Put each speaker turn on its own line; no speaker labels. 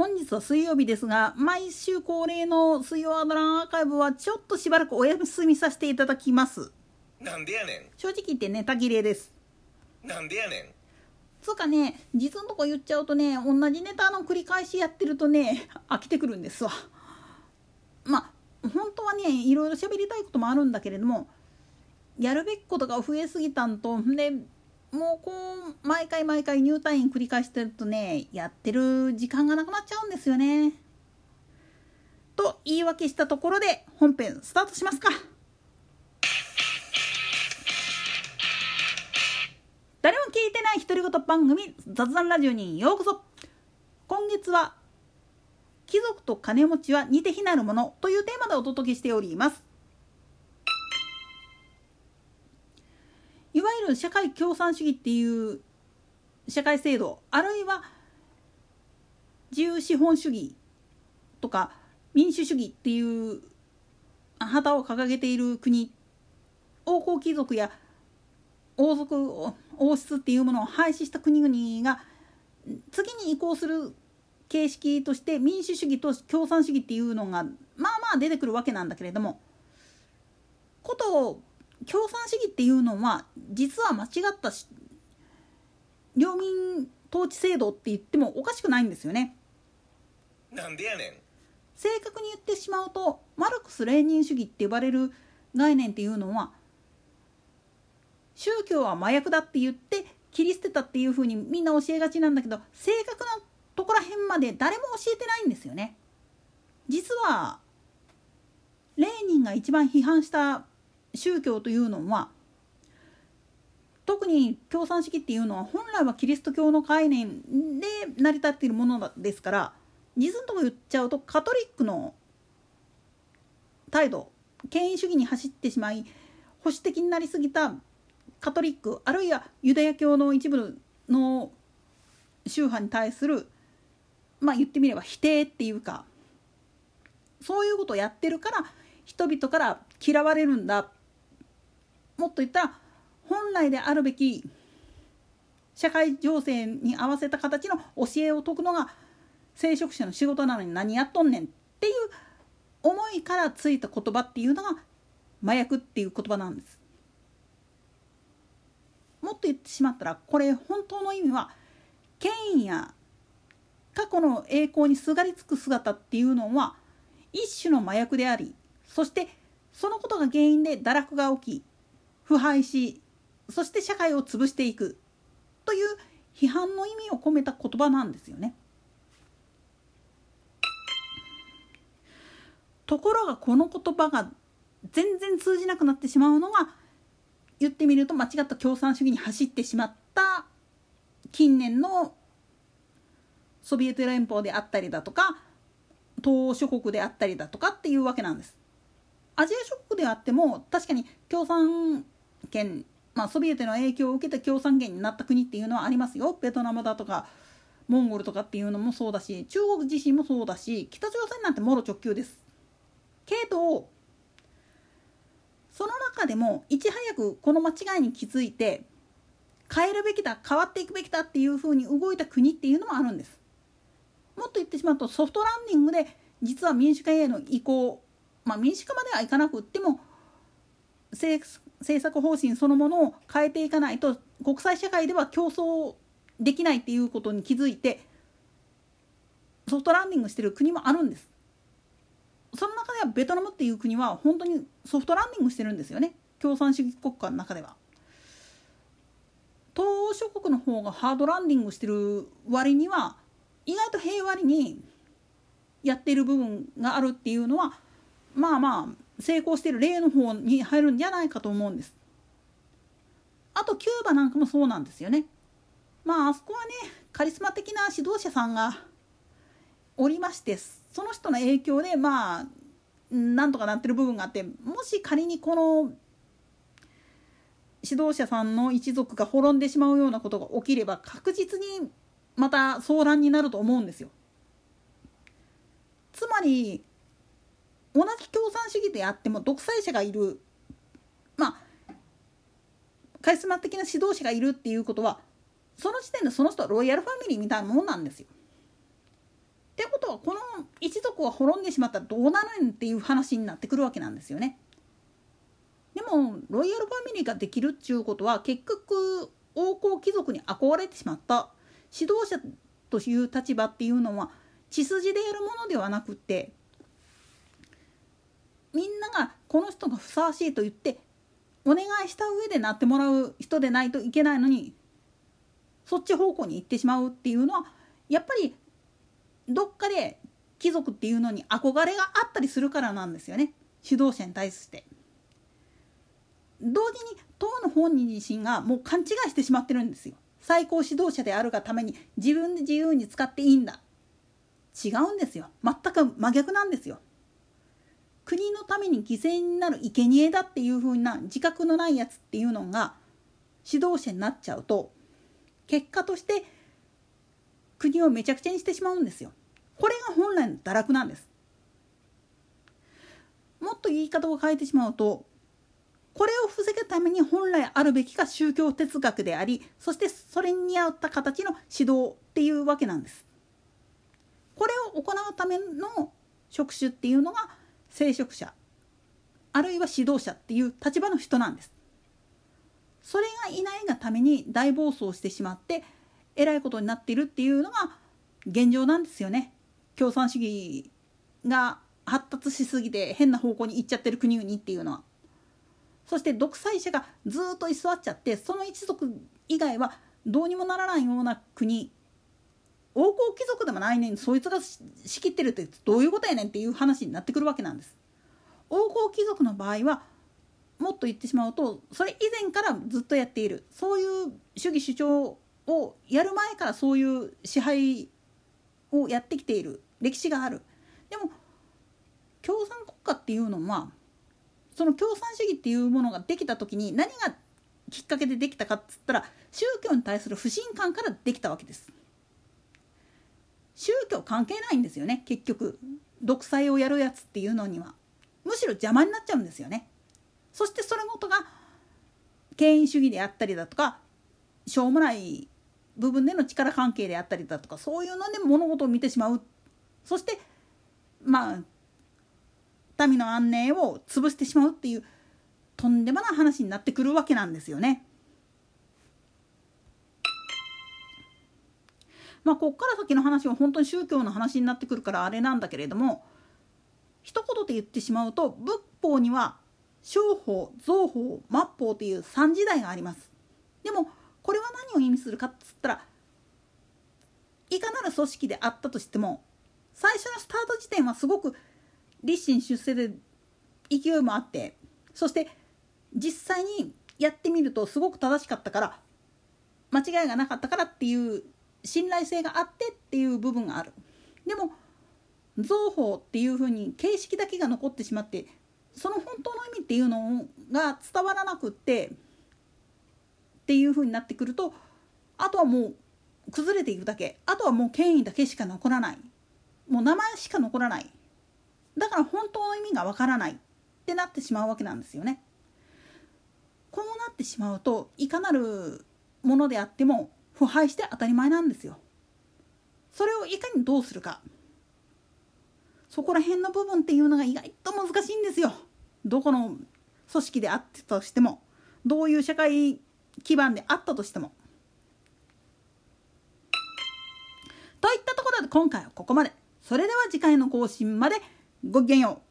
本日は水曜日ですが毎週恒例の水曜アドランアーカイブはちょっとしばらくお休みさせていただきます。
なんでやね
正直言ってネタ切れです。
んなんでやねん。
つうかね実のとこ言っちゃうとね同じネタの繰り返しやってるとね飽きてくるんですわ。まあ本当はねいろいろ喋りたいこともあるんだけれどもやるべきことが増えすぎたんとでもうこう毎回毎回入退院繰り返してるとねやってる時間がなくなっちゃうんですよね。と言い訳したところで本編スタートしますか。誰も聞いてない独り言番組雑談ラジオにようこそ今月は「貴族と金持ちは似て非なるもの」というテーマでお届けしておりますいわゆる社会共産主義っていう社会制度あるいは自由資本主義とか民主主義っていう旗を掲げている国王侯貴族や王族王室っていうものを廃止した国々が次に移行する形式として民主主義と共産主義っていうのがまあまあ出てくるわけなんだけれどもことを共産主義っていうのは実は間違った領民統治制度って言ってもおかしくないんですよね。
なんでやねん
正確に言ってしまうとマルクス・レーニン主義って呼ばれる概念っていうのは宗教は麻薬だって言って切り捨てたっていうふうにみんな教えがちなんだけど正確なところら辺まで誰も教えてないんですよね。実はレーニンが一番批判した宗教というのは特に共産主義っていうのは本来はキリスト教の概念で成り立っているものですから実のとこ言っちゃうとカトリックの態度権威主義に走ってしまい保守的になりすぎたカトリックあるいはユダヤ教の一部の宗派に対するまあ言ってみれば否定っていうかそういうことをやってるから人々から嫌われるんだ。もっと言ったら本来であるべき社会情勢に合わせた形の教えを説くのが聖職者の仕事なのに何やっとんねんっていう思いからついた言葉っていうのが麻薬っていう言葉なんです。もっと言ってしまったらこれ本当の意味は権威や過去の栄光にすがりつく姿っていうのは一種の麻薬でありそしてそのことが原因で堕落が起き腐敗しそして社会を潰していくという批判の意味を込めた言葉なんですよね。ところがこの言葉が全然通じなくなってしまうのが言ってみると間違った共産主義に走ってしまった近年のソビエト連邦であったりだとか東欧諸国であったりだとかっていうわけなんです。アジア諸国であっても確かに共産圏、まあ、ソビエトの影響を受けて共産圏になった国っていうのはありますよ。ベトナムだとかモンゴルとかっていうのもそうだし中国自身もそうだし北朝鮮なんてもろ直球です。けどその中でもいち早くこの間違いに気づいて変えるべきだ変わっていくべきだっていうふうに動いた国っていうのもあるんです。もっと言ってしまうとソフトランディングで実は民主化への移行まあ民主化まではいかなくっても政策方針そのものを変えていかないと国際社会では競争できないっていうことに気づいてソフトランディングしてる国もあるんです。その中ではベトナムっていう国は本当にソフトランディングしてるんですよね共産主義国家の中では。東欧諸国の方がハードランディングしてる割には意外と平和にやっている部分があるっていうのはまあまあ成功している例の方に入るんじゃないかと思うんです。あとキューバなんかもそうなんですよね。まああそこはねカリスマ的な指導者さんがおりましてその人の影響でまあなんとかなってる部分があってもし仮にこの指導者さんの一族が滅んでしまうようなことが起きれば確実にまた騒乱になると思うんですよ。つまり同じ共産主義であっても独裁者がいるまあカリスマ的な指導者がいるっていうことはその時点でその人はロイヤルファミリーみたいなもんなんですよ。ってことはこの一族が滅んでしまったらどうなるんっていう話になってくるわけなんですよね。でもロイヤルファミリーができるっちゅうことは結局王侯貴族に憧れてしまった指導者という立場っていうのは血筋でやるものではなくってみんながこの人がふさわしいと言ってお願いした上でなってもらう人でないといけないのにそっち方向に行ってしまうっていうのはやっぱりどっかで貴族っていうのに憧れがあったりするからなんですよね指導者に対して。同時に党の本人自身がもう勘違いしてしまってるんですよ。最高指導者であるがために自分で自由に使っていいんだ。違うんですよ。全く真逆なんですよ。国のために犠牲になる生贄だっていう風な自覚のないやつっていうのが指導者になっちゃうと結果として国をめちゃくちゃにしてしまうんですよ。これが本来の堕落なんです。もっと言い方を変えてしまうとこれを防ぐために本来あるべきが宗教哲学でありそしてそれに合った形の指導っていうわけなんです。これを行うための職種っていうのが聖職者あるいは指導者っていう立場の人なんです。それがいないがために大暴走してしまってえらいことになっているっていうのが現状なんですよね。共産主義が発達しすぎて変な方向に行っちゃってる国々っていうのは。そして独裁者がずっと居座っちゃってその一族以外はどうにもならないような国王侯貴族でもないねんそいつが仕切ってるってどういうことやねんっていう話になってくるわけなんです。王侯貴族の場合はもっと言ってしまうとそれ以前からずっとやっているそういう主義主張をやる前からそういう支配をやってきている歴史がある。でも共産国家っていうのはその共産主義っていうものができた時に何がきっかけでできたかっつったら宗教に対する不信感からできたわけです。宗教関係ないんですよね結局独裁をやるやつっていうのにはむしろ邪魔になっちゃうんですよね。そしてそれごとが権威主義であったりだとかしょうもない部分での力関係であったりだとかそういうので物事を見てしまうそしてまあ民の安寧を潰してしまうっていうとんでもない話になってくるわけなんですよね。まあこっから先の話は本当に宗教の話になってくるからあれなんだけれども一言で言ってしまうと仏法には商法造法末法という3時代があります。でもこれは何を意味するかっつったらいかなる組織であったとしても最初のスタート時点はすごく立身出世で勢いもあってそして実際にやってみるとすごく正しかったから間違いがなかったからっていう信頼性があってっていう部分がある。でも造法っていうふうに形式だけが残ってしまってその本当の意味っていうのが伝わらなくってっていうふうになってくるとあとはもう崩れていくだけ。あとはもう権威だけしか残らない。もう名前しか残らない。だから本当の意味がわからない。ってなってしまうわけなんですよね。こうなってしまうといかなるものであっても腐敗して当たり前なんですよ。それをいかにどうするかそこら辺の部分っていうのが意外と難しいんですよ。どこの組織であったとしてもどういう社会基盤であったとしても。といったところで今回はここまで。それでは次回の更新までごきげんよう。